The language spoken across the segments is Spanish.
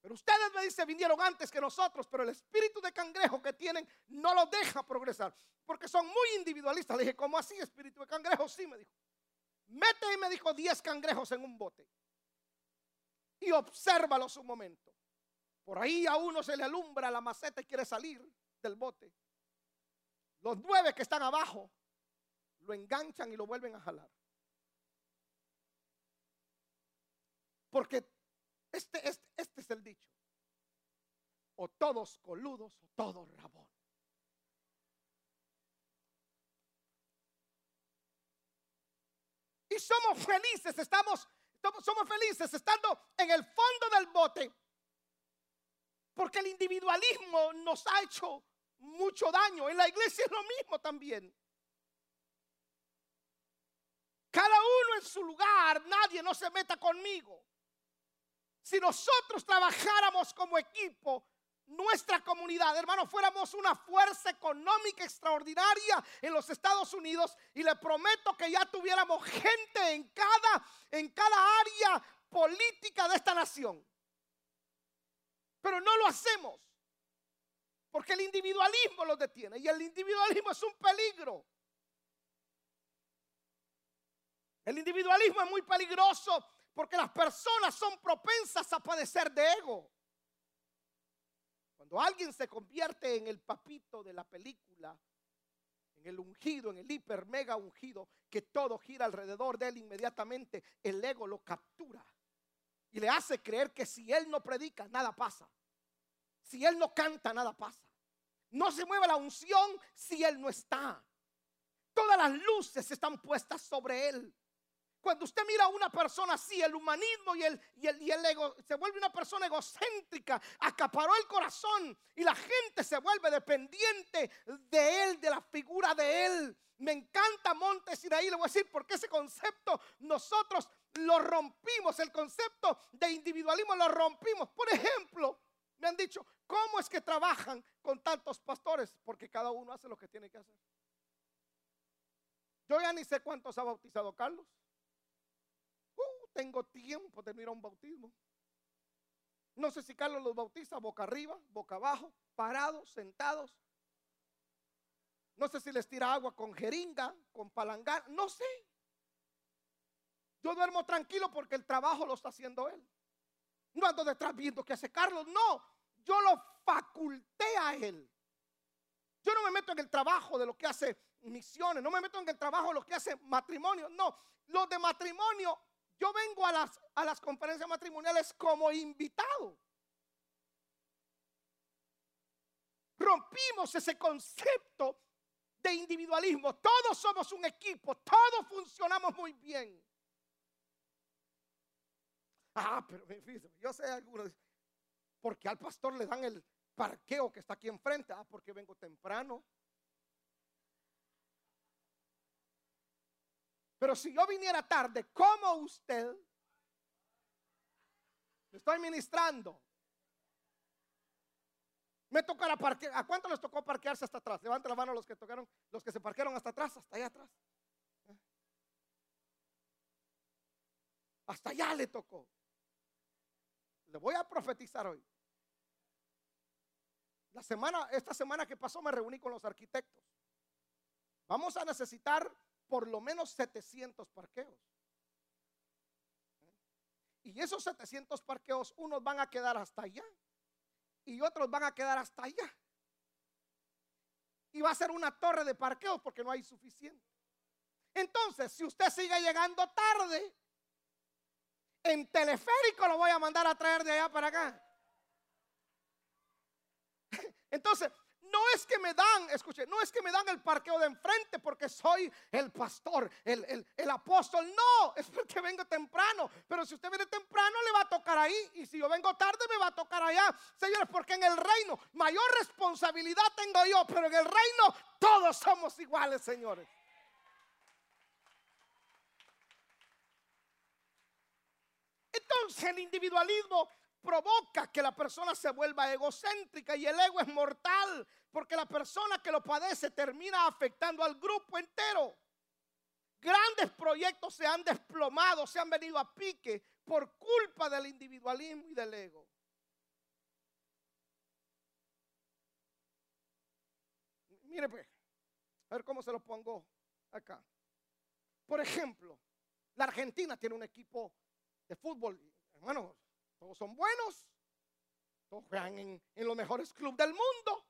Pero ustedes me dicen, vinieron antes que nosotros, pero el espíritu de cangrejo que tienen no los deja progresar, porque son muy individualistas. Le dije, ¿cómo así, espíritu de cangrejo? Sí, me dijo. Mete y me dijo 10 cangrejos en un bote y obsérvalos un momento. Por ahí a uno se le alumbra la maceta y quiere salir del bote. Los nueve que están abajo lo enganchan y lo vuelven a jalar. Porque este, este, este es el dicho. O todos coludos o todos rabón. Y somos felices, estamos, somos felices estando en el fondo del bote. Porque el individualismo nos ha hecho mucho daño. En la iglesia es lo mismo también. Cada uno en su lugar, nadie no se meta conmigo. Si nosotros trabajáramos como equipo, nuestra comunidad, hermano, fuéramos una fuerza económica extraordinaria en los Estados Unidos y le prometo que ya tuviéramos gente en cada en cada área política de esta nación. Pero no lo hacemos. Porque el individualismo los detiene y el individualismo es un peligro. El individualismo es muy peligroso porque las personas son propensas a padecer de ego. Cuando alguien se convierte en el papito de la película, en el ungido, en el hiper mega ungido, que todo gira alrededor de él inmediatamente, el ego lo captura y le hace creer que si él no predica, nada pasa. Si él no canta, nada pasa. No se mueve la unción si él no está. Todas las luces están puestas sobre él. Cuando usted mira a una persona así, el humanismo y el, y el, y el ego, se vuelve una persona egocéntrica, acaparó el corazón y la gente se vuelve dependiente de él, de la figura de él. Me encanta Montes ahí le voy a decir porque ese concepto nosotros lo rompimos, el concepto de individualismo lo rompimos. Por ejemplo, me han dicho, ¿cómo es que trabajan con tantos pastores? Porque cada uno hace lo que tiene que hacer. Yo ya ni sé cuántos ha bautizado Carlos tengo tiempo de mirar un bautismo. No sé si Carlos los bautiza boca arriba, boca abajo, parados, sentados. No sé si les tira agua con jeringa, con palangán, no sé. Yo duermo tranquilo porque el trabajo lo está haciendo él. No ando detrás viendo qué hace Carlos, no. Yo lo faculté a él. Yo no me meto en el trabajo de lo que hace misiones, no me meto en el trabajo de lo que hace matrimonio, no. Los de matrimonio yo vengo a las, a las conferencias matrimoniales como invitado. Rompimos ese concepto de individualismo. Todos somos un equipo, todos funcionamos muy bien. Ah, pero yo sé algunos, porque al pastor le dan el parqueo que está aquí enfrente. Ah, porque vengo temprano. Pero si yo viniera tarde, como usted, le estoy ministrando. Me tocará parquear. ¿A cuánto les tocó parquearse hasta atrás? Levante la mano los que tocaron, los que se parquearon hasta atrás, hasta allá atrás. Hasta allá le tocó. Le voy a profetizar hoy. La semana, esta semana que pasó me reuní con los arquitectos. Vamos a necesitar por lo menos 700 parqueos. Y esos 700 parqueos, unos van a quedar hasta allá y otros van a quedar hasta allá. Y va a ser una torre de parqueos porque no hay suficiente. Entonces, si usted sigue llegando tarde, en teleférico lo voy a mandar a traer de allá para acá. Entonces, no es que me dan, escuche, no es que me dan el parqueo de enfrente porque soy el pastor, el, el, apóstol. No, es porque vengo temprano. Pero si usted viene temprano, le va a tocar ahí. Y si yo vengo tarde, me va a tocar allá. Señores, porque en el reino mayor responsabilidad tengo yo. Pero en el reino todos somos iguales, señores. Entonces el individualismo provoca que la persona se vuelva egocéntrica y el ego es mortal porque la persona que lo padece termina afectando al grupo entero. Grandes proyectos se han desplomado, se han venido a pique por culpa del individualismo y del ego. Mire pues, a ver cómo se lo pongo acá. Por ejemplo, la Argentina tiene un equipo de fútbol, hermanos, todos son buenos, todos juegan en, en los mejores clubes del mundo.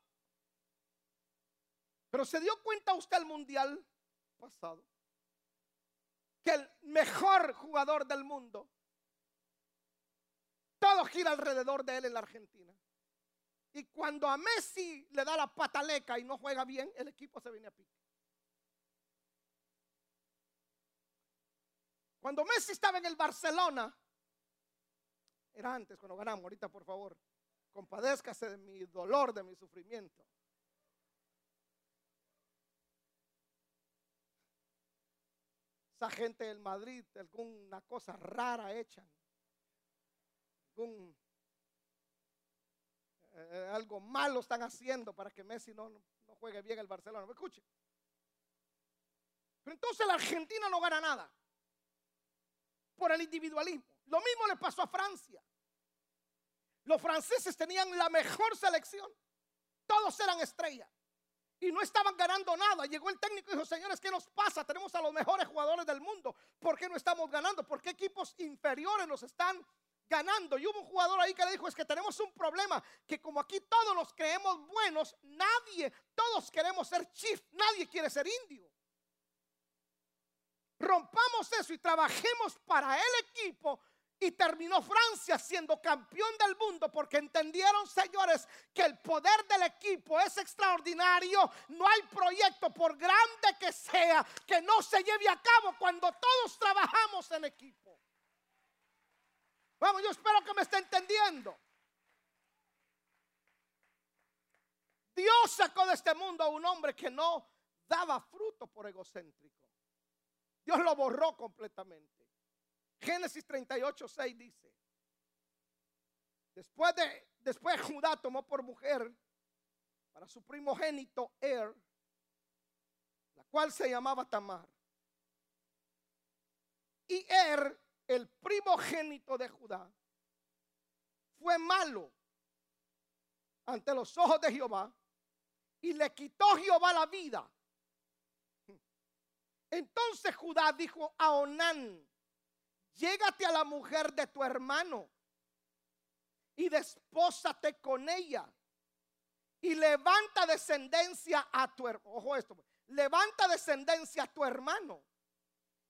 Pero se dio cuenta usted el mundial pasado que el mejor jugador del mundo, todo gira alrededor de él en la Argentina. Y cuando a Messi le da la pataleca y no juega bien, el equipo se viene a pique. Cuando Messi estaba en el Barcelona, era antes cuando ganamos, ahorita por favor, compadézcase de mi dolor, de mi sufrimiento. Esa gente del Madrid, alguna cosa rara echan. Algún, eh, algo malo están haciendo para que Messi no, no juegue bien el Barcelona. ¿Me escuche? Pero entonces la Argentina no gana nada por el individualismo. Lo mismo le pasó a Francia. Los franceses tenían la mejor selección. Todos eran estrellas y no estaban ganando nada. Llegó el técnico y dijo, señores, ¿qué nos pasa? Tenemos a los mejores jugadores del mundo. ¿Por qué no estamos ganando? ¿Por qué equipos inferiores nos están ganando? Y hubo un jugador ahí que le dijo, es que tenemos un problema, que como aquí todos nos creemos buenos, nadie, todos queremos ser chief, nadie quiere ser indio. Rompamos eso y trabajemos para el equipo y terminó Francia siendo campeón del mundo porque entendieron, señores, que el poder del equipo es extraordinario. No hay proyecto, por grande que sea, que no se lleve a cabo cuando todos trabajamos en equipo. Vamos, yo espero que me esté entendiendo. Dios sacó de este mundo a un hombre que no daba fruto por egocéntrico. Dios lo borró completamente. Génesis 38, 6 dice, después de, después Judá tomó por mujer para su primogénito Er, la cual se llamaba Tamar. Y Er, el primogénito de Judá, fue malo ante los ojos de Jehová y le quitó Jehová la vida. Entonces Judá dijo a Onán, llégate a la mujer de tu hermano y despósate con ella y levanta descendencia a tu. Ojo esto, levanta descendencia a tu hermano.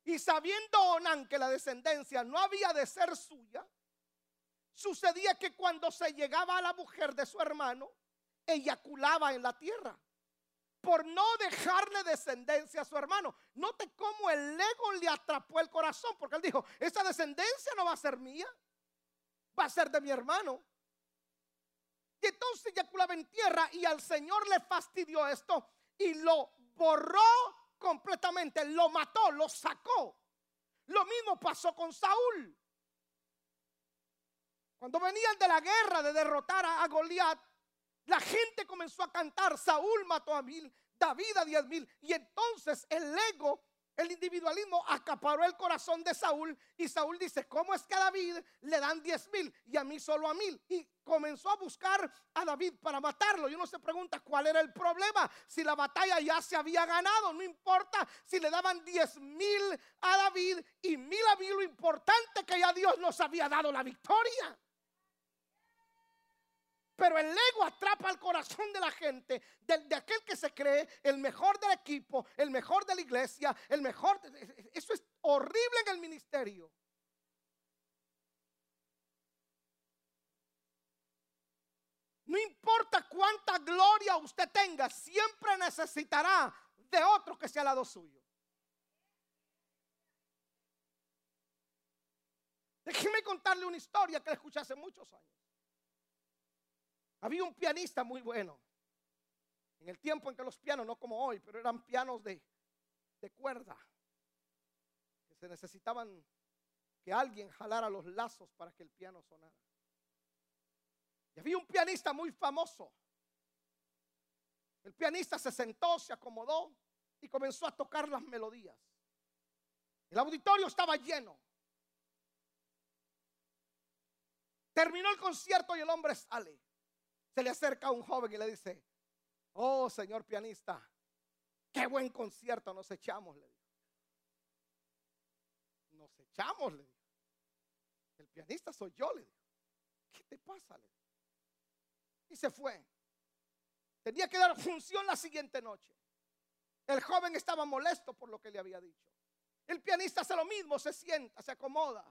Y sabiendo Onán que la descendencia no había de ser suya, sucedía que cuando se llegaba a la mujer de su hermano, eyaculaba en la tierra por no dejarle descendencia a su hermano. Note cómo el ego le atrapó el corazón, porque él dijo, esa descendencia no va a ser mía, va a ser de mi hermano. Y entonces eyaculaba en tierra y al Señor le fastidió esto y lo borró completamente, lo mató, lo sacó. Lo mismo pasó con Saúl. Cuando venían de la guerra de derrotar a, Goliat, la gente comenzó a cantar, Saúl mató a mil, David a diez mil. Y entonces el ego, el individualismo acaparó el corazón de Saúl. Y Saúl dice, ¿cómo es que a David le dan diez mil y a mí solo a mil? Y comenzó a buscar a David para matarlo. Y uno se pregunta cuál era el problema. Si la batalla ya se había ganado, no importa si le daban diez mil a David y mil a mí, lo importante que ya Dios nos había dado la victoria. Pero el ego atrapa el corazón de la gente, de, aquel que se cree el mejor del equipo, el mejor de la iglesia, el mejor. eso es horrible en el ministerio. No importa cuánta gloria usted tenga, siempre necesitará de otro que sea al lado suyo. Déjeme contarle una historia que escuché hace muchos años. Había un pianista muy bueno. En el tiempo en que los pianos, no como hoy, pero eran pianos de, de cuerda. Que se necesitaban que alguien jalara los lazos para que el piano sonara. Y había un pianista muy famoso. El pianista se sentó, se acomodó y comenzó a tocar las melodías. El auditorio estaba lleno. Terminó el concierto y el hombre sale. Se le acerca a un joven y le dice, oh señor pianista, Qué buen concierto nos echamos, le dijo. Nos echamos, le dijo. El pianista soy yo, le dijo. ¿Qué te pasa? Le. Y se fue. Tenía que dar función la siguiente noche. El joven estaba molesto por lo que le había dicho. El pianista hace lo mismo, se sienta, se acomoda,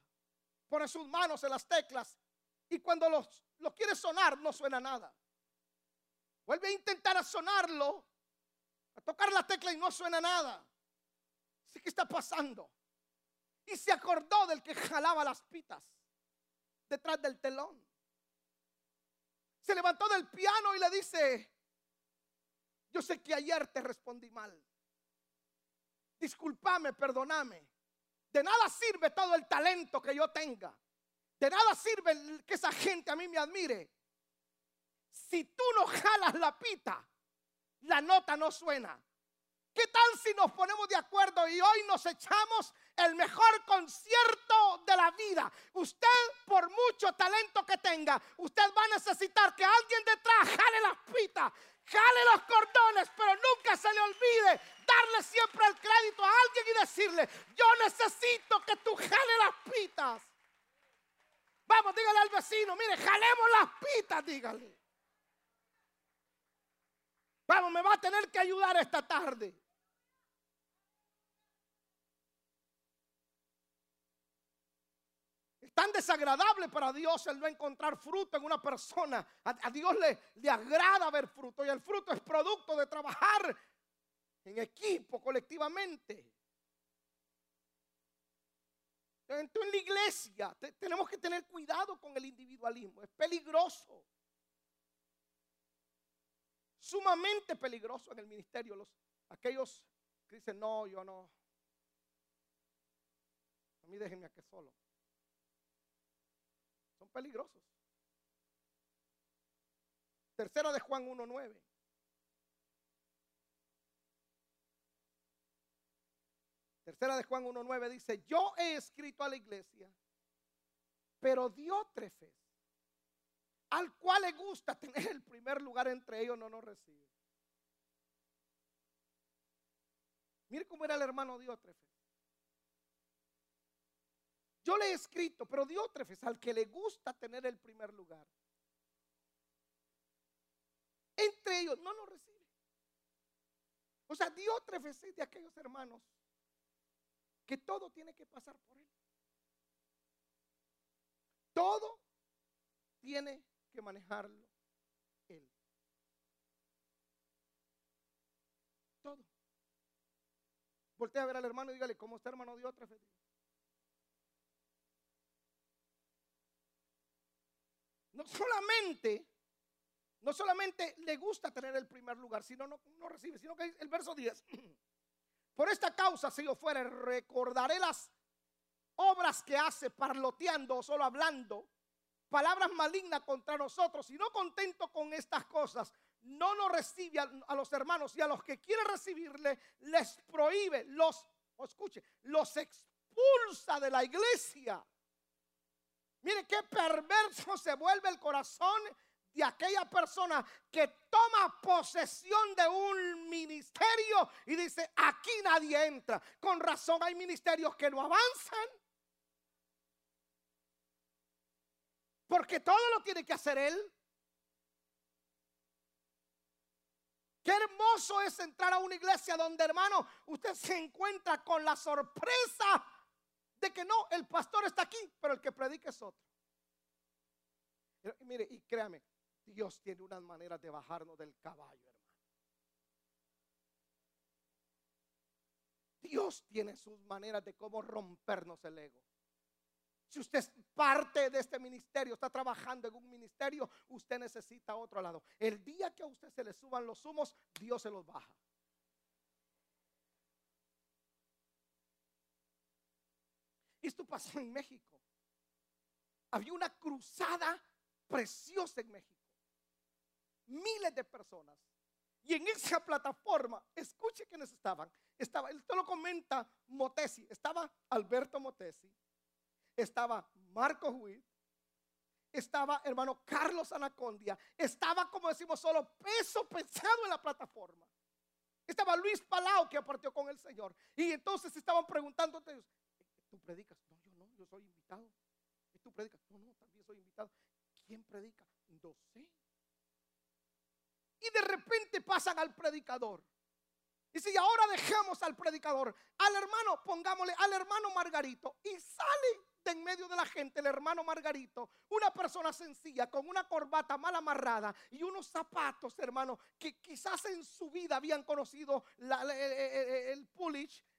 pone sus manos en las teclas y cuando los, lo quiere sonar no suena nada. Vuelve a intentar sonarlo, a tocar la tecla y no suena nada. ¿Qué está pasando? Y se acordó del que jalaba las pitas detrás del telón. Se levantó del piano y le dice, yo sé que ayer te respondí mal. Disculpame, perdóname. De nada sirve todo el talento que yo tenga. De nada sirve que esa gente a mí me admire. Si tú no jalas la pita, la nota no suena. ¿Qué tal si nos ponemos de acuerdo y hoy nos echamos el mejor concierto de la vida? Usted, por mucho talento que tenga, usted va a necesitar que alguien detrás jale las pitas, jale los cordones, pero nunca se le olvide darle siempre el crédito a alguien y decirle, yo necesito que tú jale las pitas. Vamos, dígale al vecino, mire, jalemos las pitas, dígale. Vamos, me va a tener que ayudar esta tarde. Es tan desagradable para Dios el no encontrar fruto en una persona. A, Dios le, le agrada ver fruto y el fruto es producto de trabajar en equipo, colectivamente. En la iglesia tenemos que tener cuidado con el individualismo. Es peligroso. Sumamente peligroso en el ministerio. Los, aquellos que dicen, no, yo no. A mí déjenme aquí solo. Son peligrosos. Tercera de Juan 1.9. Tercera de Juan 1.9 dice, yo he escrito a la iglesia, pero Diótrefes, al cual le gusta tener el primer lugar entre ellos, no nos recibe. Mire cómo era el hermano Diótrefes. Yo le he escrito, pero Diótrefes, al que le gusta tener el primer lugar, entre ellos no nos recibe. O sea, Diótrefes es de aquellos hermanos que todo tiene que pasar por Él. Todo tiene que manejarlo Él. Todo. Voltea a ver al hermano y dígale, ¿cómo está hermano de otra fe? No solamente, no solamente le gusta tener el primer lugar, sino no, no recibe, sino que el verso 10. Por esta causa, si yo fuera, recordaré las obras que hace parloteando o solo hablando, palabras malignas contra nosotros y no contento con estas cosas, no nos recibe a, los hermanos y a los que quiere recibirle, les prohíbe, los, escuche, los expulsa de la iglesia. Mire qué perverso se vuelve el corazón de aquella persona que toma posesión de un ministerio y dice, aquí nadie entra. Con razón hay ministerios que no avanzan. Porque todo lo tiene que hacer él. Qué hermoso es entrar a una iglesia donde, hermano, usted se encuentra con la sorpresa de que no, el pastor está aquí, pero el que predica es otro. mire, y créame, Dios tiene unas maneras de bajarnos del caballo, hermano. Dios tiene sus maneras de cómo rompernos el ego. Si usted es parte de este ministerio, está trabajando en un ministerio, usted necesita otro lado. El día que a usted se le suban los humos, Dios se los baja. Esto pasó en México. Había una cruzada preciosa en México miles de personas. Y en esa plataforma, escuche quiénes estaban. Estaba, esto lo comenta Motesi, estaba Alberto Motesi, estaba Marco Huit, estaba hermano Carlos Anacondia, estaba como decimos solo peso pesado en la plataforma. Estaba Luis Palau que partió con el Señor. Y entonces estaban preguntando ellos, ¿tú predicas? No, yo no, yo soy invitado. ¿Y tú predicas? No, no, también soy invitado. ¿Quién predica? No sé. Y de repente pasan al predicador. Y si ahora dejamos al predicador, al hermano, pongámosle al hermano Margarito, y sale de en medio de la gente el hermano Margarito, una persona sencilla, con una corbata mal amarrada y unos zapatos, hermano, que quizás en su vida habían conocido el, el,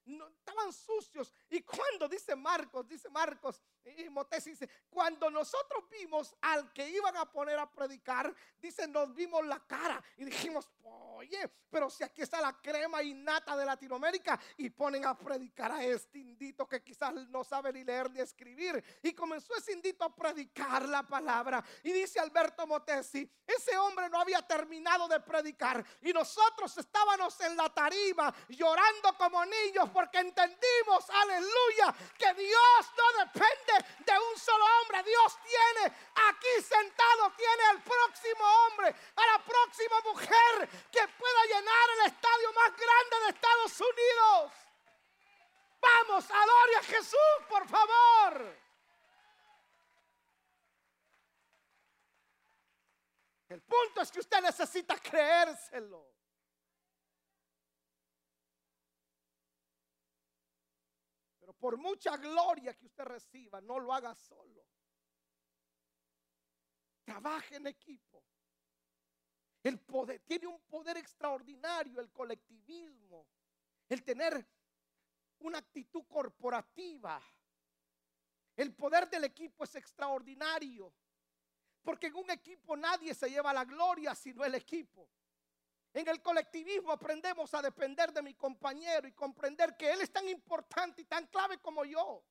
estaban sucios. Y cuando dice Marcos, dice Marcos, y Motés dice, cuando nosotros vimos al que iban a poner a predicar, dice, nos vimos la cara y dijimos, oye, pero si aquí está la crema innata de Latinoamérica y ponen a predicar a este indito que quizás no sabe ni leer ni escribir. Y comenzó ese indito a predicar la palabra. Y dice Alberto Motesi, ese hombre no había terminado de predicar y nosotros estábamos en la tarima llorando como niños porque entendimos, aleluya, que Dios no depende de un solo hombre. Dios tiene aquí sentado, tiene al próximo hombre, a la próxima mujer que pueda llenar el estadio más grande de Estados Unidos. Vamos, adore a Jesús, por favor. El punto es que usted necesita creérselo. Por mucha gloria que usted reciba, no lo haga solo. Trabaje en equipo. El poder tiene un poder extraordinario el colectivismo, el tener una actitud corporativa. El poder del equipo es extraordinario, porque en un equipo nadie se lleva la gloria sino el equipo. En el colectivismo aprendemos a depender de mi compañero y comprender que él es tan importante y tan clave como yo.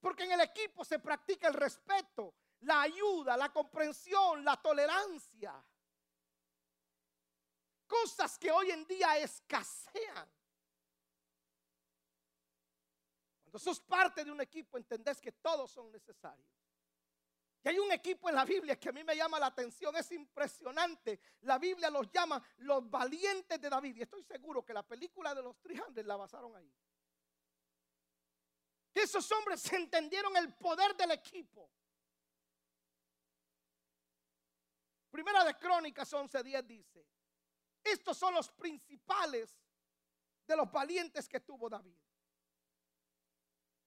Porque en el equipo se practica el respeto, la ayuda, la comprensión, la tolerancia. Cosas que hoy en día escasean. Cuando sos parte de un equipo entendés que todos son necesarios. Y hay un equipo en la Biblia que a mí me llama la atención, es impresionante. La Biblia los llama los valientes de David. Y estoy seguro que la película de los 300 la basaron ahí. Que esos hombres entendieron el poder del equipo. Primera de Crónicas 11:10 dice, estos son los principales de los valientes que tuvo David.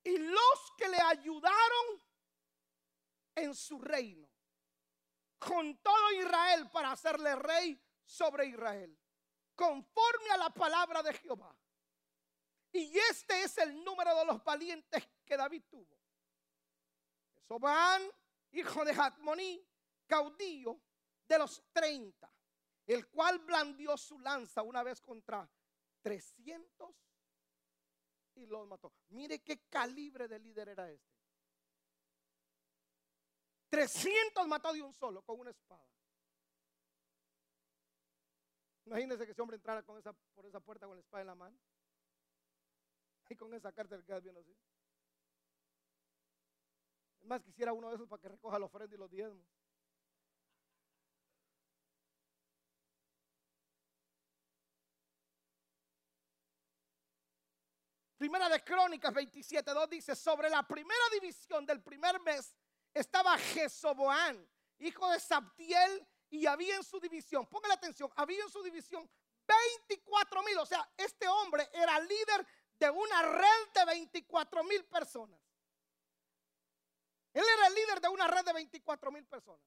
Y los que le ayudaron en su reino, con todo Israel para hacerle rey sobre Israel, conforme a la palabra de Jehová. Y este es el número de los valientes que David tuvo. Sobán, hijo de Jatmoní, caudillo de los 30, el cual blandió su lanza una vez contra 300 y los mató. Mire qué calibre de líder era este. 300 mató de un solo con una espada. Imagínense que ese hombre entrara con esa, por esa puerta con la espada en la mano. Y con esa carta le queda bien así. Es más, quisiera uno de esos para que recoja la ofrenda y los diezmos. Primera de Crónicas 27.2 dice, sobre la primera división del primer mes estaba Jesoboán, hijo de Sabtiel, y había en su división, póngale atención, había en su división 24 mil, o sea, este hombre era líder de una red de 24 mil personas. Él era el líder de una red de 24 mil personas.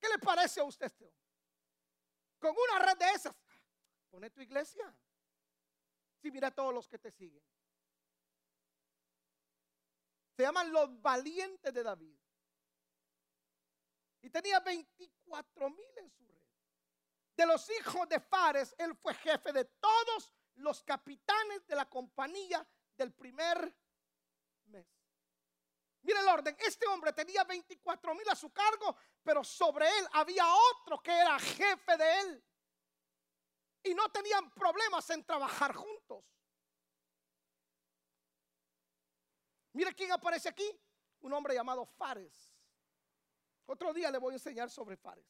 ¿Qué le parece a usted este hombre? Con una red de esas, pone tu iglesia. Si mira a todos los que te siguen. Se llaman los valientes de David. Y tenía 24 mil en su red. De los hijos de Fares, él fue jefe de todos los capitanes de la compañía del primer mes. Mire el orden, este hombre tenía 24 mil a su cargo, pero sobre él había otro que era jefe de él. Y no tenían problemas en trabajar juntos. Mira quién aparece aquí. Un hombre llamado Fares. Otro día le voy a enseñar sobre Fares.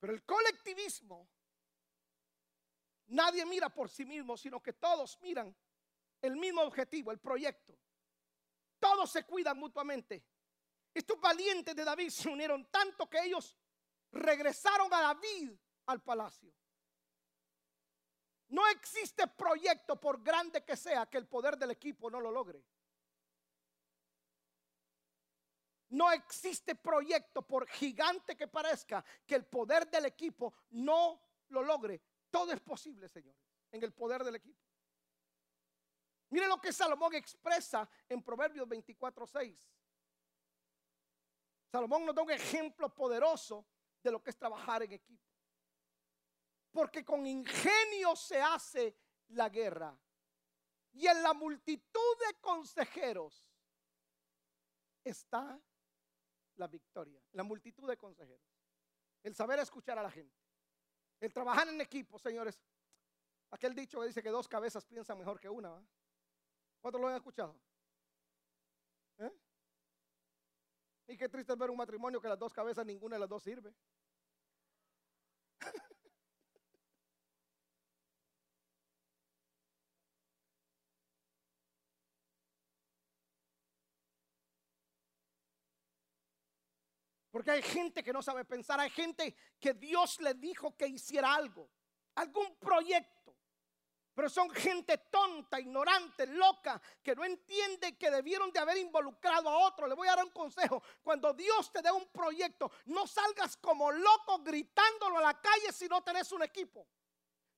Pero el colectivismo, nadie mira por sí mismo, sino que todos miran el mismo objetivo, el proyecto. Todos se cuidan mutuamente. Estos valientes de David se unieron tanto que ellos regresaron a David al palacio. No existe proyecto, por grande que sea, que el poder del equipo no lo logre. No existe proyecto, por gigante que parezca, que el poder del equipo no lo logre. Todo es posible, señores, en el poder del equipo. Mire lo que Salomón expresa en Proverbios 24:6. Salomón nos da un ejemplo poderoso de lo que es trabajar en equipo. Porque con ingenio se hace la guerra. Y en la multitud de consejeros está la victoria. La multitud de consejeros. El saber escuchar a la gente. El trabajar en equipo, señores. Aquel dicho que dice que dos cabezas piensan mejor que una. ¿Cuántos lo han escuchado? ¿Eh? Y qué triste es ver un matrimonio que las dos cabezas, ninguna de las dos sirve. Porque hay gente que no sabe pensar, hay gente que Dios le dijo que hiciera algo, algún proyecto. Pero son gente tonta, ignorante, loca, que no entiende que debieron de haber involucrado a otro. Le voy a dar un consejo. Cuando Dios te dé un proyecto, no salgas como loco gritándolo a la calle si no tenés un equipo.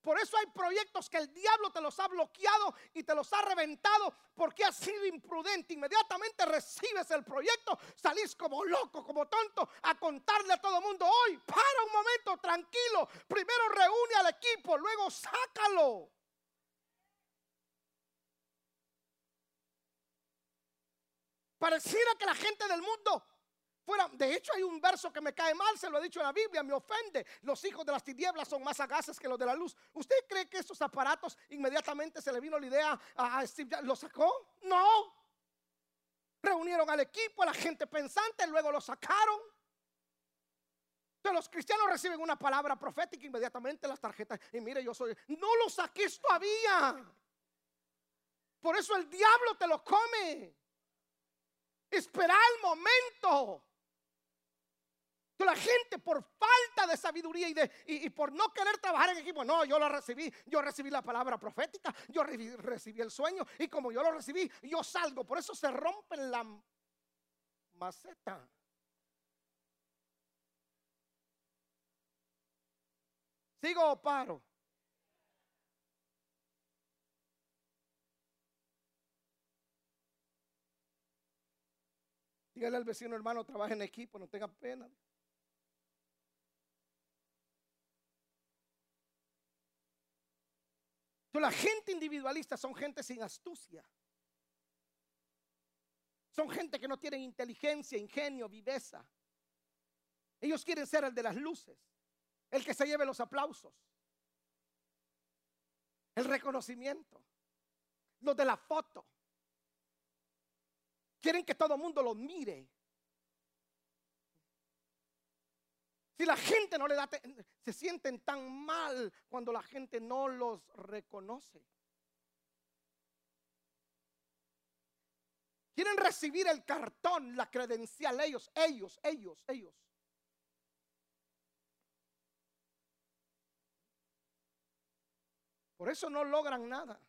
Por eso hay proyectos que el diablo te los ha bloqueado y te los ha reventado porque has sido imprudente. Inmediatamente recibes el proyecto, salís como loco, como tonto a contarle a todo el mundo, hoy, para un momento, tranquilo. Primero reúne al equipo, luego sácalo. Pareciera que la gente del mundo De hecho, hay un verso que me cae mal, se lo he dicho en la Biblia, me ofende. Los hijos de las tinieblas son más sagaces que los de la luz. ¿Usted cree que estos aparatos inmediatamente se le vino la idea a Steve ¿Lo sacó? No. Reunieron al equipo, a la gente pensante, luego lo sacaron. Entonces los cristianos reciben una palabra profética inmediatamente las tarjetas. Y mire, yo soy. No lo saques todavía. Por eso el diablo te lo come. Espera el momento. La gente por falta de sabiduría y, de, y, por no querer trabajar en equipo, no, yo lo recibí, yo recibí la palabra profética, yo recibí, recibí el sueño y como yo lo recibí, yo salgo. Por eso se rompe la maceta. ¿Sigo o paro? Dígale al vecino hermano, trabaja en equipo, no tenga pena. La gente individualista son gente sin astucia. Son gente que no tienen inteligencia, ingenio, viveza. Ellos quieren ser el de las luces, el que se lleve los aplausos, el reconocimiento, los de la foto. Quieren que todo el mundo los mire. Si la gente no le da, se sienten tan mal cuando la gente no los reconoce. Quieren recibir el cartón, la credencial, ellos, ellos, ellos, ellos. Por eso no logran nada.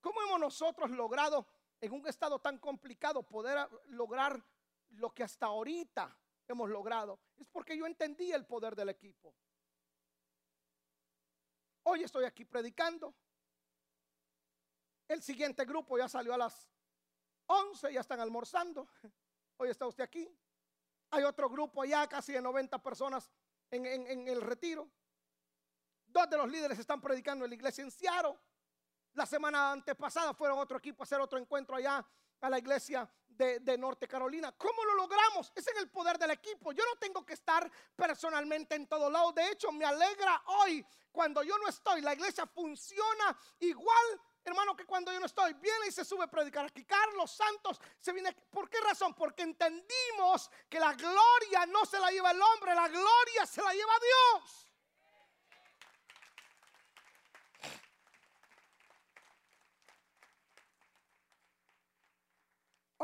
¿Cómo hemos nosotros logrado en un estado tan complicado poder lograr lo que hasta ahorita hemos logrado? Es porque yo entendí el poder del equipo. Hoy estoy aquí predicando. El siguiente grupo ya salió a las 11, ya están almorzando. Hoy está usted aquí. Hay otro grupo allá, casi de 90 personas en, el retiro. Dos de los líderes están predicando en la iglesia en Seattle. La semana antepasada fueron otro equipo a hacer otro encuentro allá a la iglesia de, Norte Carolina. ¿Cómo lo logramos? Es en el poder del equipo. Yo no tengo que estar personalmente en todo lado. De hecho, me alegra hoy cuando yo no estoy. La iglesia funciona igual hermano, que cuando yo no estoy, viene y se sube a predicar aquí. Carlos Santos se viene. ¿Por qué razón? Porque entendimos que la gloria no se la lleva el hombre, la gloria se la lleva Dios.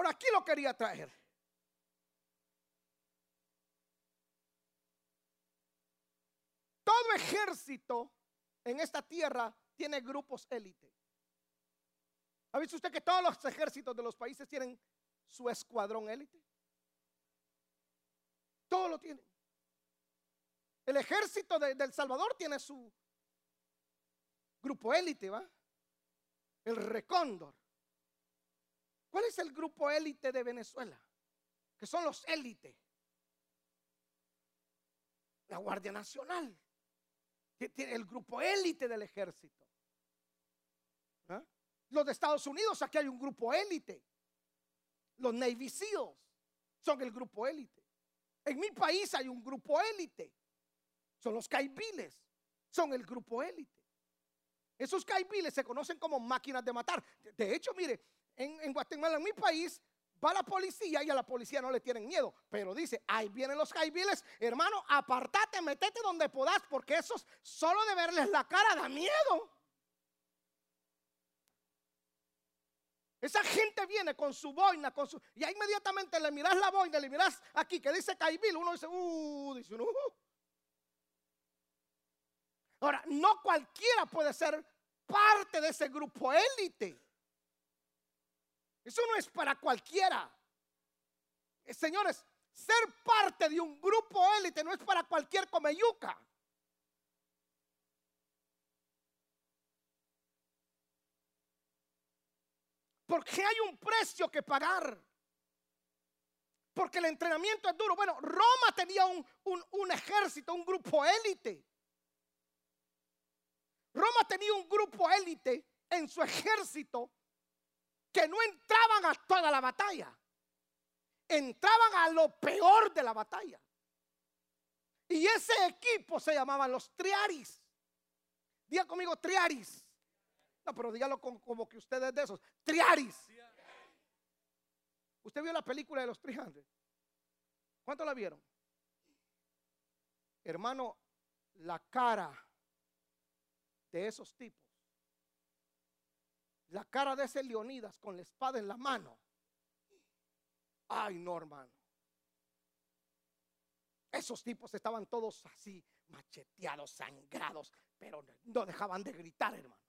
Ahora aquí lo quería traer. Todo ejército en esta tierra tiene grupos élite. ¿Ha visto usted que todos los ejércitos de los países tienen su escuadrón élite? Todo lo tienen. El ejército de, El Salvador tiene su grupo élite, ¿va? El Recóndor. ¿Cuál es el grupo élite de Venezuela? Que son los élites. La Guardia Nacional. El grupo élite del ejército. ¿Ah? Los de Estados Unidos, aquí hay un grupo élite. Los Navy SEALs son el grupo élite. En mi país hay un grupo élite. Son los caibiles. Son el grupo élite. Esos caibiles se conocen como máquinas de matar. De hecho, mire, en, Guatemala, en mi país, va la policía y a la policía no le tienen miedo. Pero dice, ahí vienen los caibiles, hermano, apartate, metete donde podás, porque esos solo de verles la cara da miedo. Esa gente viene con su boina, con su. Y ahí inmediatamente le miras la boina, le miras aquí que dice Caibil, uno dice, uh, dice uno. Uh". Ahora, no cualquiera puede ser parte de ese grupo élite. Eso no es para cualquiera. Eh, señores, ser parte de un grupo élite no es para cualquier comeyuca. Porque hay un precio que pagar. Porque el entrenamiento es duro. Bueno, Roma tenía un, un ejército, un grupo élite. Roma tenía un grupo élite en su ejército que no entraban a toda la batalla, entraban a lo peor de la batalla. Y ese equipo se llamaban los triaris. Diga conmigo triaris. No, pero dígalo como, que ustedes de esos. Triaris. ¿Usted vio la película de los 300? ¿Cuánto la vieron? Hermano, la cara de esos tipos la cara de ese Leonidas con la espada en la mano. Ay, no, hermano. Esos tipos estaban todos así, macheteados, sangrados, pero no dejaban de gritar, hermano.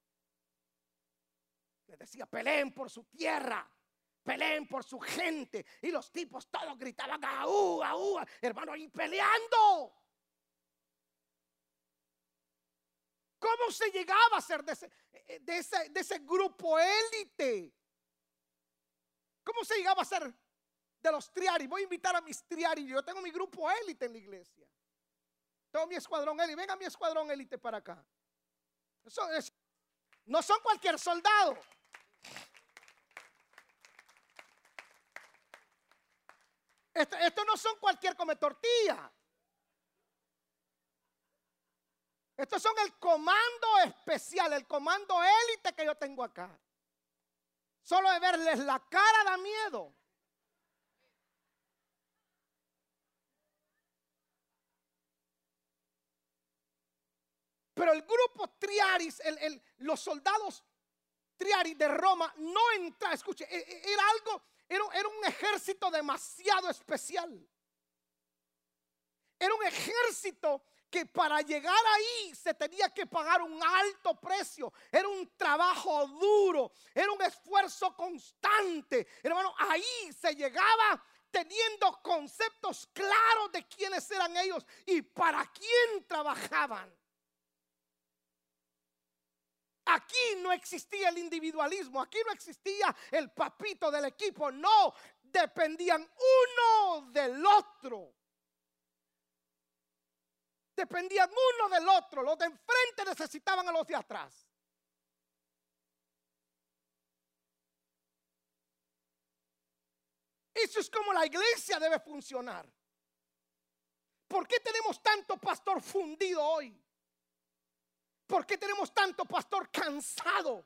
Les decía, peleen por su tierra, peleen por su gente. Y los tipos todos gritaban, aú, aú, hermano, ahí peleando. ¿Cómo se llegaba a ser de ese, eh, de ese, grupo élite? ¿Cómo se llegaba a ser de los triaris? Voy a invitar a mis triaris. Yo tengo mi grupo élite en la iglesia. Tengo mi escuadrón élite. Venga mi escuadrón élite para acá. no son cualquier soldado. Esto, esto no son cualquier come tortilla. Estos son el comando especial, el comando élite que yo tengo acá. Solo de verles la cara da miedo. Pero el grupo Triaris, los soldados Triaris de Roma no entra, escuche, e, e, era algo, era, era un ejército demasiado especial. Era un ejército que para llegar ahí se tenía que pagar un alto precio. Era un trabajo duro, era un esfuerzo constante. Hermano, ahí se llegaba teniendo conceptos claros de quiénes eran ellos y para quién trabajaban. Aquí no existía el individualismo, aquí no existía el papito del equipo, no, dependían uno del otro. Dependían uno del otro. Los de enfrente necesitaban a los de atrás. Eso es como la iglesia debe funcionar. ¿Por qué tenemos tanto pastor fundido hoy? ¿Por qué tenemos tanto pastor cansado?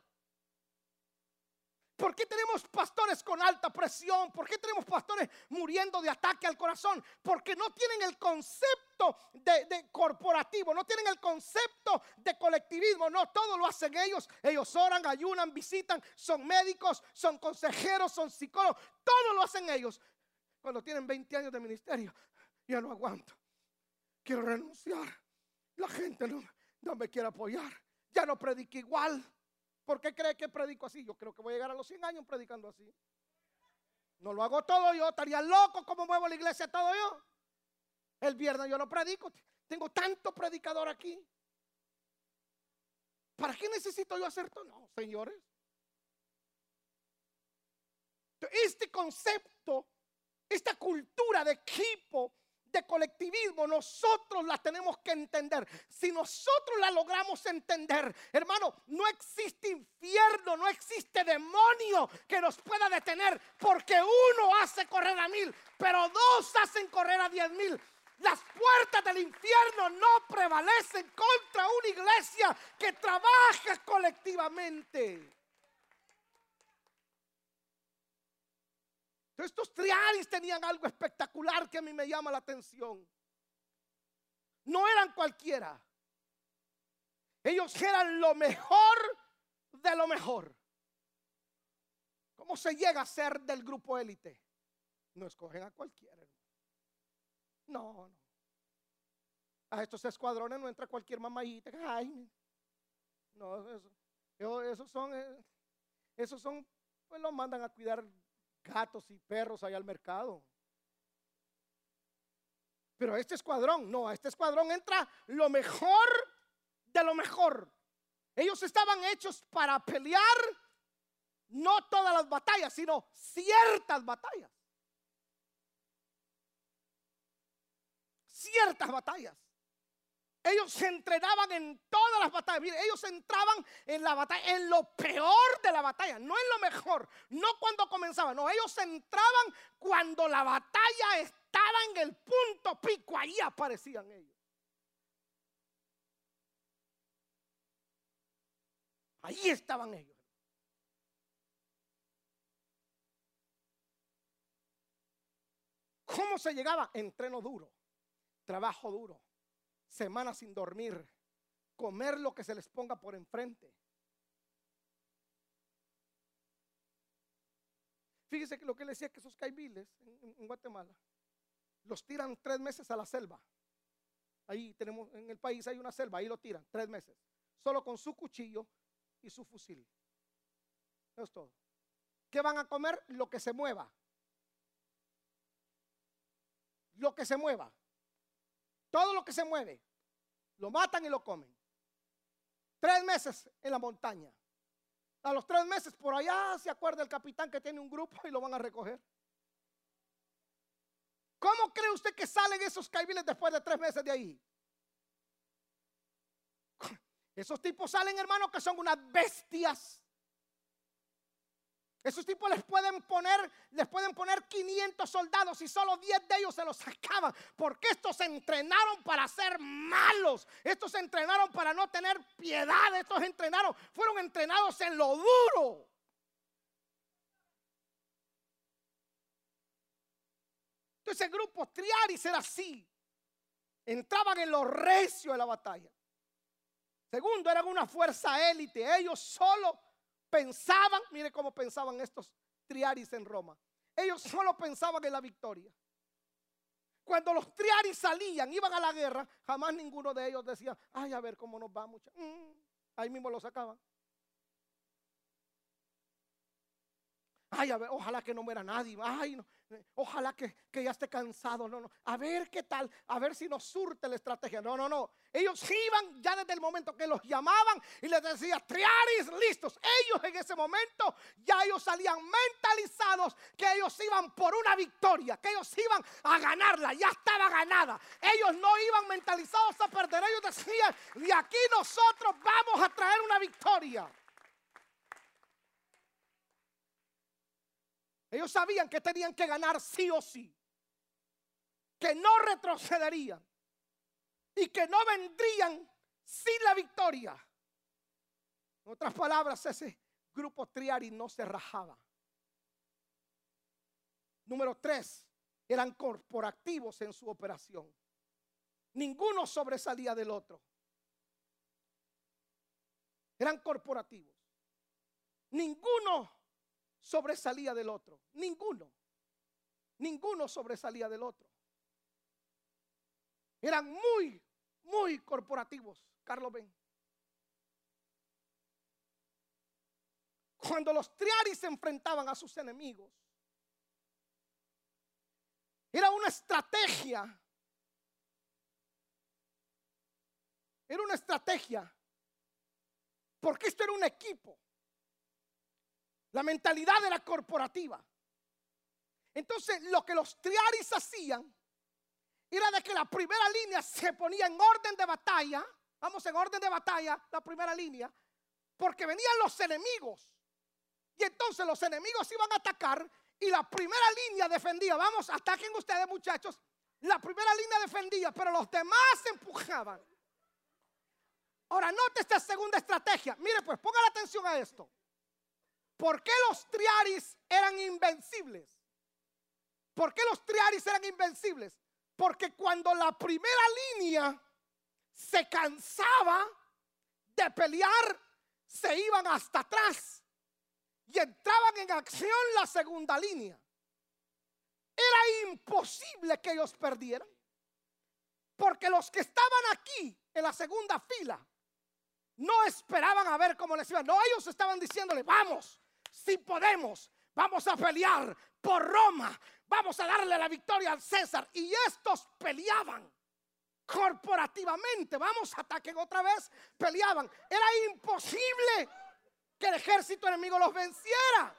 ¿Por qué tenemos pastores con alta presión? ¿Por qué tenemos pastores muriendo de ataque al corazón? Porque no tienen el concepto de, corporativo, no tienen el concepto de colectivismo. No, todo lo hacen ellos. Ellos oran, ayunan, visitan, son médicos, son consejeros, son psicólogos. Todo lo hacen ellos. Cuando tienen 20 años de ministerio, ya no aguanto. Quiero renunciar. La gente no, no me quiere apoyar. Ya no predico igual. ¿Por qué cree que predico así? Yo creo que voy a llegar a los 100 años predicando así. No lo hago todo yo, estaría loco como muevo la iglesia todo yo. El viernes yo lo predico. Tengo tanto predicador aquí. ¿Para qué necesito yo hacer todo? No, señores. Este concepto, esta cultura de equipo, de colectivismo, nosotros la tenemos que entender. Si nosotros la logramos entender, hermano, no existe infierno, no existe demonio que nos pueda detener, porque uno hace correr a mil, pero dos hacen correr a diez mil. Las puertas del infierno no prevalecen contra una iglesia que trabaja colectivamente. Estos triaris tenían algo espectacular que a mí me llama la atención. No eran cualquiera. Ellos eran lo mejor de lo mejor. ¿Cómo se llega a ser del grupo élite? No escogen a cualquiera. No, no. A estos escuadrones no entra cualquier mamayita. Ay, no, eso, esos son, eh, esos son, pues los mandan a cuidar gatos y perros allá al mercado. Pero a este escuadrón, no, a este escuadrón entra lo mejor de lo mejor. Ellos estaban hechos para pelear no todas las batallas, sino ciertas batallas. Ciertas batallas. Ellos se entrenaban en todas las batallas. Ellos entraban en la batalla, en lo peor de la batalla, no en lo mejor, no cuando comenzaban, no, ellos entraban cuando la batalla estaba en el punto pico, ahí aparecían ellos. Ahí estaban ellos. ¿Cómo se llegaba? Entreno duro, trabajo duro, semanas sin dormir, comer lo que se les ponga por enfrente. Fíjese que lo que le decía que esos caibiles en, Guatemala los tiran tres meses a la selva. Ahí tenemos, en el país hay una selva, ahí lo tiran tres meses, solo con su cuchillo y su fusil. Eso es todo. ¿Qué van a comer? Lo que se mueva. Lo que se mueva. Todo lo que se mueve, lo matan y lo comen. Tres meses en la montaña. A los tres meses por allá se acuerda el capitán que tiene un grupo y lo van a recoger. ¿Cómo cree usted que salen esos caibiles después de tres meses de ahí? Esos tipos salen, hermano, que son unas bestias. Esos tipos les pueden poner, les pueden poner 500 soldados y solo 10 de ellos se los sacaban. Porque estos se entrenaron para ser malos. Estos se entrenaron para no tener piedad. Estos entrenaron, fueron entrenados en lo duro. Entonces el grupo Triaris era así. Entraban en lo recio de la batalla. Segundo, eran una fuerza élite. Ellos solo pensaban, mire cómo pensaban estos triaris en Roma. Ellos solo pensaban en la victoria. Cuando los triaris salían, iban a la guerra, jamás ninguno de ellos decía, ay, a ver cómo nos va, mucha. Mm, ahí mismo lo sacaban. Ay, a ver, ojalá que no muera nadie. Ay, no, Ojalá que, ya esté cansado. No, no. A ver qué tal. A ver si nos surte la estrategia. No, no, no. Ellos iban ya desde el momento que los llamaban y les decía, triaris, listos. Ellos en ese momento ya ellos salían mentalizados que ellos iban por una victoria, que ellos iban a ganarla. Ya estaba ganada. Ellos no iban mentalizados a perder. Ellos decían, y aquí nosotros vamos a traer una victoria. Ellos sabían que tenían que ganar sí o sí. Que no retrocederían. Y que no vendrían sin la victoria. En otras palabras, ese grupo Triari no se rajaba. Número tres, eran corporativos en su operación. Ninguno sobresalía del otro. Eran corporativos. Ninguno sobresalía del otro. Ninguno. Ninguno sobresalía del otro. Eran muy, muy corporativos. Carlos Ben. Cuando los triaris se enfrentaban a sus enemigos, era una estrategia. Era una estrategia. Porque esto era un equipo. La mentalidad era corporativa. Entonces, lo que los triaris hacían era de que la primera línea se ponía en orden de batalla. Vamos en orden de batalla, la primera línea. Porque venían los enemigos. Y entonces los enemigos iban a atacar y la primera línea defendía. Vamos, ataquen ustedes muchachos. La primera línea defendía, pero los demás se empujaban. Ahora, note esta segunda estrategia. Mire, pues ponga la atención a esto. ¿Por qué los triaris eran invencibles? ¿Por qué los triaris eran invencibles? Porque cuando la primera línea se cansaba de pelear, se iban hasta atrás y entraban en acción la segunda línea. Era imposible que ellos perdieran. Porque los que estaban aquí en la segunda fila no esperaban a ver cómo les iba. No, ellos estaban diciéndole, vamos, si podemos, vamos a pelear por Roma, vamos a darle la victoria al César. Y estos peleaban corporativamente, vamos, ataquen otra vez, peleaban. Era imposible que el ejército enemigo los venciera.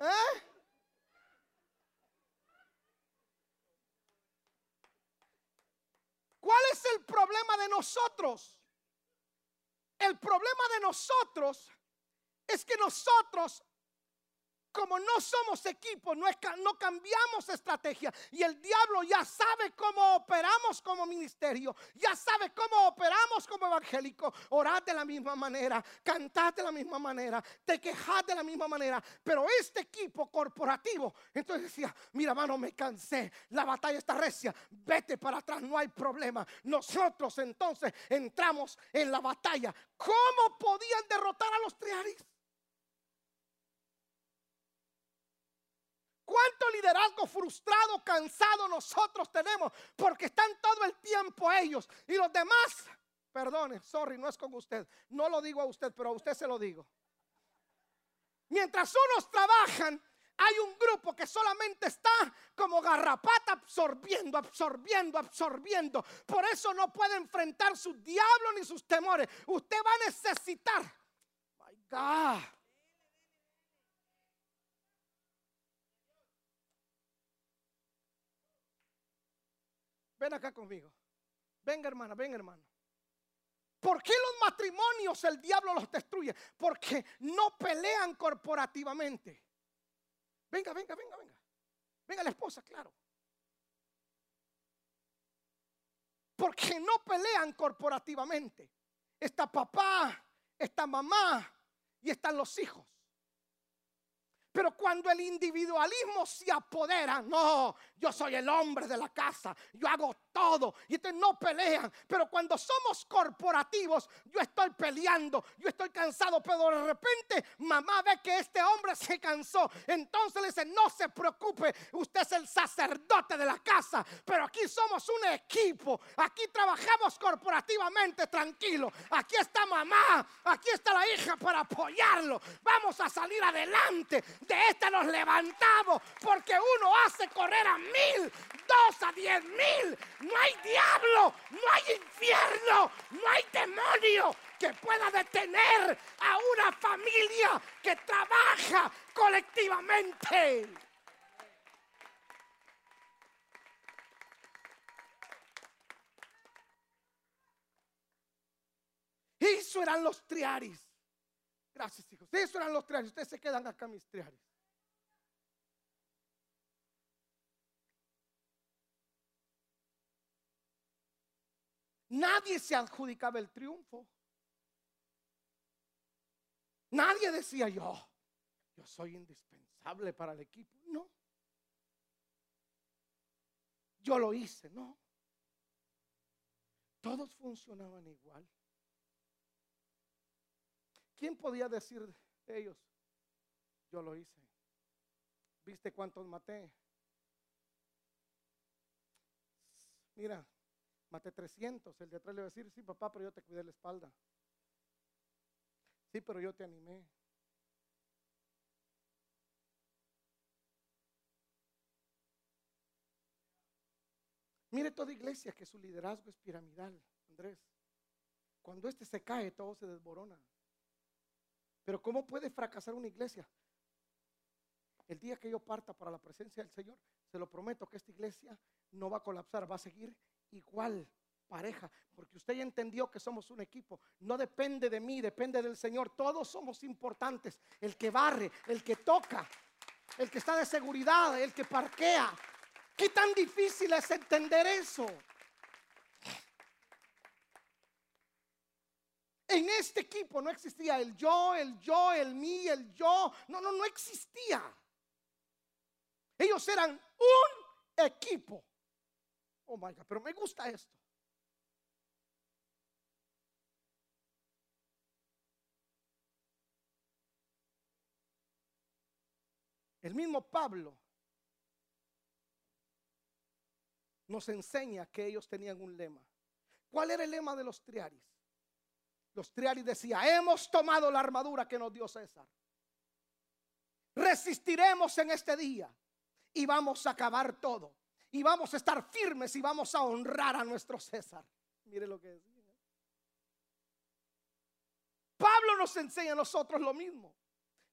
¿Eh? ¿Cuál es el problema de nosotros? El problema de nosotros es que nosotros como no somos equipo, no, no cambiamos estrategia y el diablo ya sabe cómo operamos como ministerio, ya sabe cómo operamos como evangélico. Orad de la misma manera, cantad de la misma manera, te quejad de la misma manera. Pero este equipo corporativo, entonces decía, mira mano, me cansé, la batalla está recia, vete para atrás, no hay problema. Nosotros entonces entramos en la batalla. ¿Cómo podían derrotar a los triaris? ¿Cuánto liderazgo frustrado, cansado nosotros tenemos? Porque están todo el tiempo ellos y los demás. Perdone, sorry, no es con usted. No lo digo a usted, pero a usted se lo digo. Mientras unos trabajan, hay un grupo que solamente está como garrapata absorbiendo, absorbiendo, absorbiendo. Por eso no puede enfrentar sus diablos ni sus temores. Usted va a necesitar. My God. Ven acá conmigo. Venga hermana, venga hermano. ¿Por qué los matrimonios el diablo los destruye? Porque no pelean corporativamente. Venga, venga, venga, venga. Venga la esposa, claro. Porque no pelean corporativamente. Está papá, está mamá y están los hijos. Pero cuando el individualismo se apodera, no, yo soy el hombre de la casa, yo hago todo y entonces no pelean. Pero cuando somos corporativos, yo estoy peleando, yo estoy cansado, pero de repente mamá ve que este hombre se cansó. Entonces le dice, no se preocupe, usted es el sacerdote de la casa, pero aquí somos un equipo, aquí trabajamos corporativamente, tranquilo. Aquí está mamá, aquí está la hija para apoyarlo. Vamos a salir adelante de esta nos levantamos porque uno hace correr a mil, dos a diez mil. No hay diablo, no hay infierno, no hay demonio que pueda detener a una familia que trabaja colectivamente. Eso eran los triaris. Gracias, hijos. Eso eran los triaris. Ustedes se quedan acá, mis triaris. Nadie se adjudicaba el triunfo. Nadie decía yo, yo soy indispensable para el equipo. No. Yo lo hice, no. Todos funcionaban igual. ¿Quién podía decir de ellos? Yo lo hice. ¿Viste cuántos maté? Mira, maté 300. El de atrás le va a decir, sí, papá, pero yo te cuidé la espalda. Sí, pero yo te animé. Mire toda iglesia que su liderazgo es piramidal, Andrés. Cuando este se cae, todo se desborona. Pero ¿cómo puede fracasar una iglesia? El día que yo parta para la presencia del Señor, se lo prometo que esta iglesia no va a colapsar, va a seguir igual, pareja, porque usted ya entendió que somos un equipo. No depende de mí, depende del Señor. Todos somos importantes. El que barre, el que toca, el que está de seguridad, el que parquea. ¿Qué tan difícil es entender eso? En este equipo no existía el yo, el yo, el mí, el yo. No, no, no existía. Ellos eran un equipo. Oh my God, pero me gusta esto. El mismo Pablo nos enseña que ellos tenían un lema. ¿Cuál era el lema de los triaris? Los triaris decía, hemos tomado la armadura que nos dio César. Resistiremos en este día y vamos a acabar todo. Y vamos a estar firmes y vamos a honrar a nuestro César. Mire lo que decía. Pablo nos enseña a nosotros lo mismo.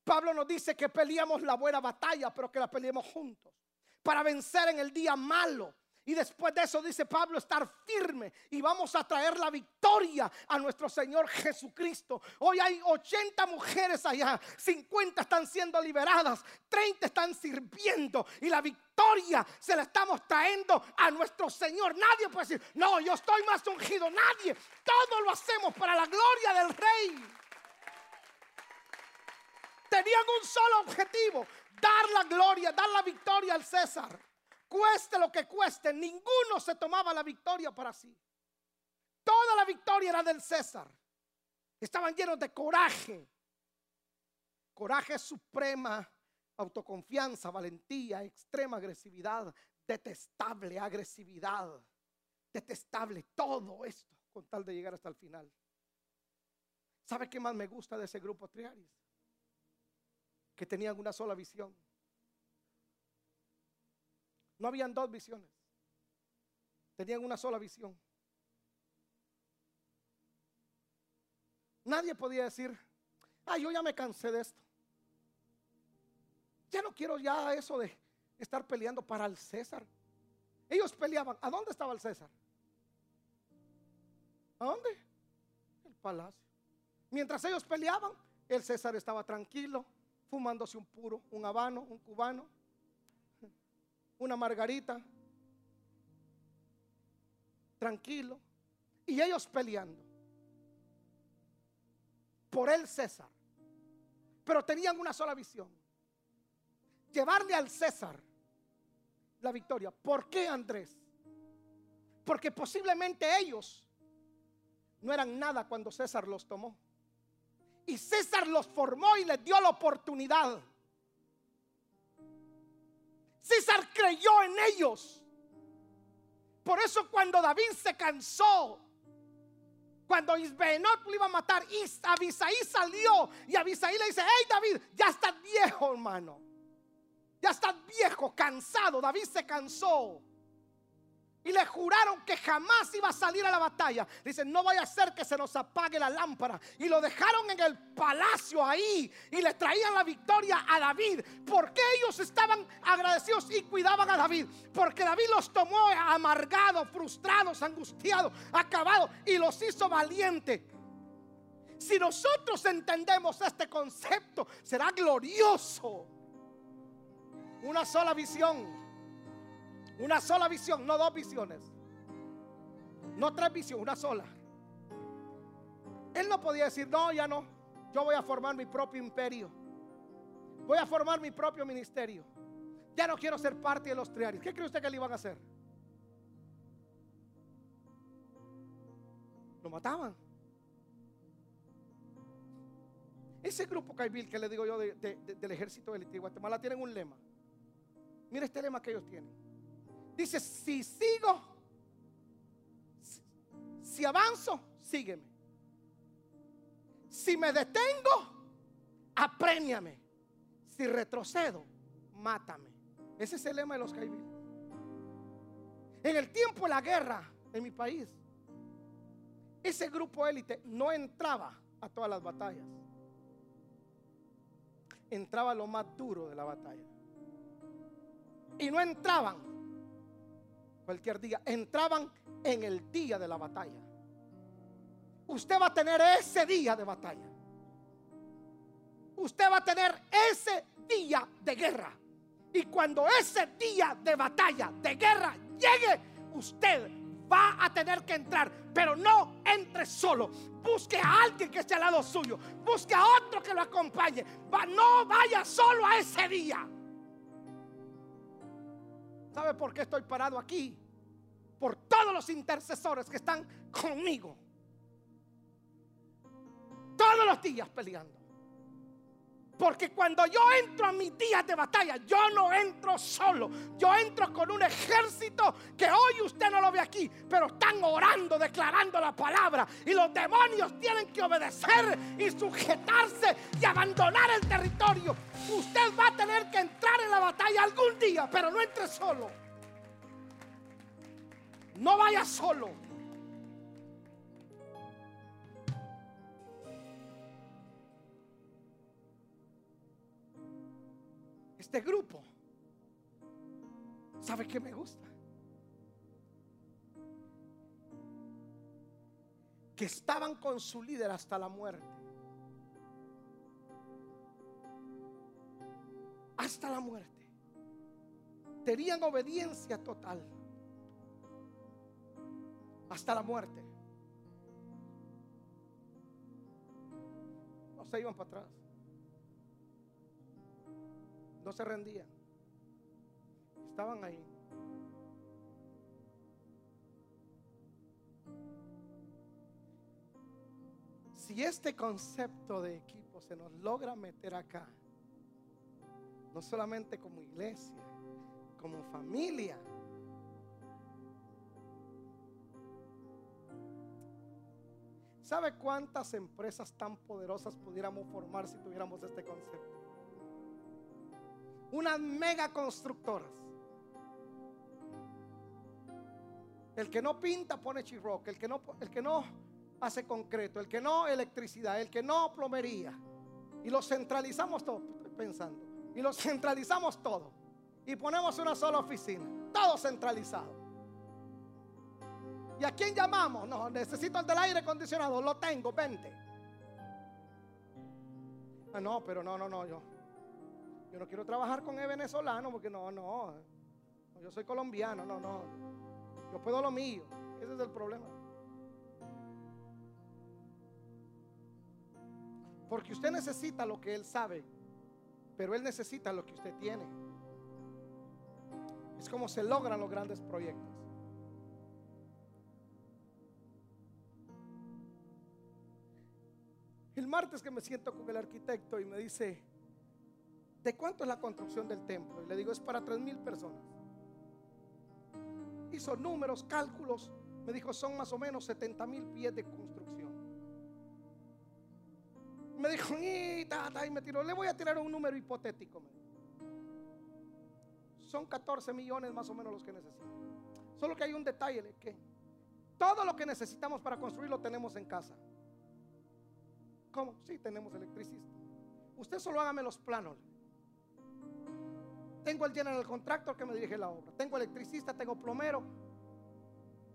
Pablo nos dice que peleamos la buena batalla, pero que la peleemos juntos. Para vencer en el día malo y después de eso dice Pablo estar firme y vamos a traer la victoria a nuestro Señor Jesucristo. Hoy hay 80 mujeres allá, 50 están siendo liberadas, 30 están sirviendo y la victoria se la estamos trayendo a nuestro Señor. Nadie puede decir, no, yo estoy más ungido, nadie. Todo lo hacemos para la gloria del Rey. Tenían un solo objetivo, dar la gloria, dar la victoria al César cueste lo que cueste, ninguno se tomaba la victoria para sí. Toda la victoria era del César. Estaban llenos de coraje. Coraje suprema, autoconfianza, valentía, extrema agresividad, detestable agresividad, detestable todo esto con tal de llegar hasta el final. ¿Sabe qué más me gusta de ese grupo Triaris? Que tenían una sola visión. No habían dos visiones. Tenían una sola visión. Nadie podía decir, ah, yo ya me cansé de esto. Ya no quiero ya eso de estar peleando para el César. Ellos peleaban. ¿A dónde estaba el César? ¿A dónde? El palacio. Mientras ellos peleaban, el César estaba tranquilo, fumándose un puro, un habano, un cubano una margarita, tranquilo, y ellos peleando por el César. Pero tenían una sola visión, llevarle al César la victoria. ¿Por qué Andrés? Porque posiblemente ellos no eran nada cuando César los tomó. Y César los formó y les dio la oportunidad César creyó en ellos. Por eso cuando David se cansó, cuando Isbenot lo iba a matar, Abisaí salió y Abisaí le dice, hey David, ya estás viejo hermano. Ya estás viejo, cansado. David se cansó y le juraron que jamás iba a salir a la batalla. Dicen, no vaya a ser que se nos apague la lámpara. Y lo dejaron en el palacio ahí y le traían la victoria a David. Porque ellos estaban agradecidos y cuidaban a David. Porque David los tomó amargados, frustrados, angustiados, acabados y los hizo valientes. Si nosotros entendemos este concepto, será glorioso. Una sola visión una sola visión, no dos visiones. No tres visiones, una sola. Él no podía decir, no, ya no. Yo voy a formar mi propio imperio. Voy a formar mi propio ministerio. Ya no quiero ser parte de los triarios. ¿Qué cree usted que le iban a hacer? Lo mataban. Ese grupo Caibil que le digo yo del ejército de élite de Guatemala tienen un lema. Mira este lema que ellos tienen. Dice, si sigo, si avanzo, sígueme. Si me detengo, aprémiame. Si retrocedo, mátame. Ese es el lema de los Caibil. En el tiempo de la guerra en mi país, ese grupo élite no entraba a todas las batallas. Entraba lo más duro de la batalla. Y no entraban cualquier día, entraban en el día de la batalla. Usted va a tener ese día de batalla. Usted va a tener ese día de guerra. Y cuando ese día de batalla, de guerra, llegue, usted va a tener que entrar, pero no entre solo. Busque a alguien que esté al lado suyo. Busque a otro que lo acompañe. no vaya solo a ese día. ¿Sabe por qué estoy parado aquí? Por todos los intercesores que están conmigo. Todos los días peleando. Porque cuando yo entro a mis días de batalla, yo no entro solo. Yo entro con un ejército que hoy usted no lo ve aquí, pero están orando, declarando la palabra. Y los demonios tienen que obedecer y sujetarse y abandonar el territorio. Usted va a tener que entrar en la batalla algún día, pero no entre solo. No vaya solo. Este grupo, ¿sabe qué me gusta? Que estaban con su líder hasta la muerte. Hasta la muerte. Tenían obediencia total. Hasta la muerte. No se iban para atrás. No se rendían. Estaban ahí. Si este concepto de equipo se nos logra meter acá, no solamente como iglesia, como familia, ¿Sabe cuántas empresas tan poderosas pudiéramos formar si tuviéramos este concepto? Unas mega constructoras. El que no pinta pone chirroque, el que no, el que no hace concreto, el que no electricidad, el que no plomería. Y lo centralizamos todo, pensando. Y lo centralizamos todo. Y ponemos una sola oficina, todo centralizado. ¿Y a quién llamamos? No, necesito el del aire acondicionado, lo tengo, vente. Ah, no, pero no, no, no, yo. Yo no quiero trabajar con el venezolano porque no, no. Yo soy colombiano, no, no. Yo puedo lo mío. Ese es el problema. Porque usted necesita lo que él sabe, pero él necesita lo que usted tiene. Es como se logran los grandes proyectos. El martes que me siento con el arquitecto y me dice, ¿de cuánto es la construcción del templo? Y le digo, es para tres mil personas. Hizo números, cálculos. Me dijo, son más o menos 70 mil pies de construcción. Me dijo, y, y me tiró, le voy a tirar un número hipotético. Son 14 millones más o menos los que necesito. Solo que hay un detalle, que todo lo que necesitamos para construirlo tenemos en casa. ¿Cómo? Sí, tenemos electricista. Usted solo hágame los planos. Tengo el general contractor que me dirige la obra. Tengo electricista, tengo plomero,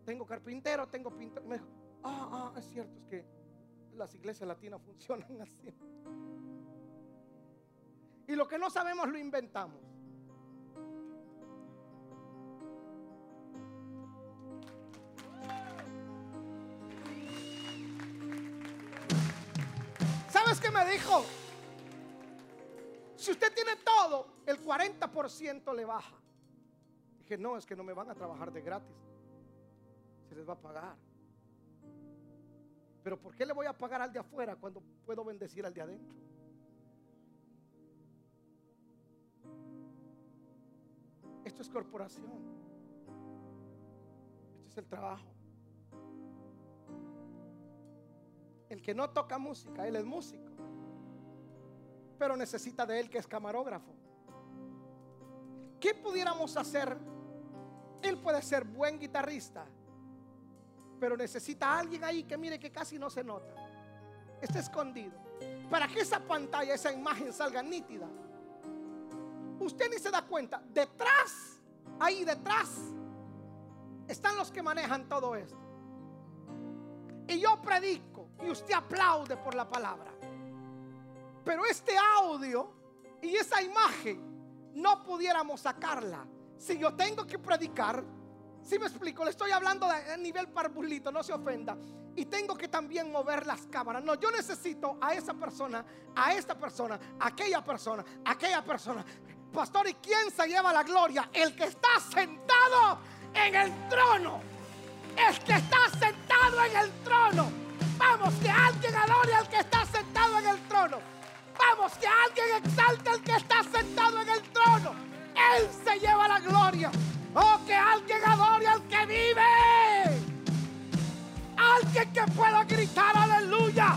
tengo carpintero, tengo pintor. Me dijo, ah, ah, es cierto, es que las iglesias latinas funcionan así. Y lo que no sabemos lo inventamos. ¿Sabes es que me dijo, si usted tiene todo, el 40% le baja. Dije, no, es que no me van a trabajar de gratis. Se les va a pagar. Pero ¿por qué le voy a pagar al de afuera cuando puedo bendecir al de adentro? Esto es corporación. Esto es el trabajo. El que no toca música, él es músico. Pero necesita de él que es camarógrafo. ¿Qué pudiéramos hacer? Él puede ser buen guitarrista, pero necesita a alguien ahí que mire que casi no se nota. Está escondido. Para que esa pantalla, esa imagen salga nítida. Usted ni se da cuenta. Detrás, ahí detrás, están los que manejan todo esto. Y yo predico y usted aplaude por la palabra. Pero este audio y esa imagen no pudiéramos sacarla. Si yo tengo que predicar, si me explico, le estoy hablando a nivel parbulito, no se ofenda. Y tengo que también mover las cámaras. No, yo necesito a esa persona, a esta persona, a aquella persona, a aquella persona. Pastor, ¿y quién se lleva la gloria? El que está sentado en el trono. El que está sentado en el trono. Vamos, que alguien adore al que está sentado en el trono. Vamos, que alguien exalte al que está sentado en el trono. Él se lleva la gloria. Oh, que alguien adore al que vive. Alguien que pueda gritar aleluya.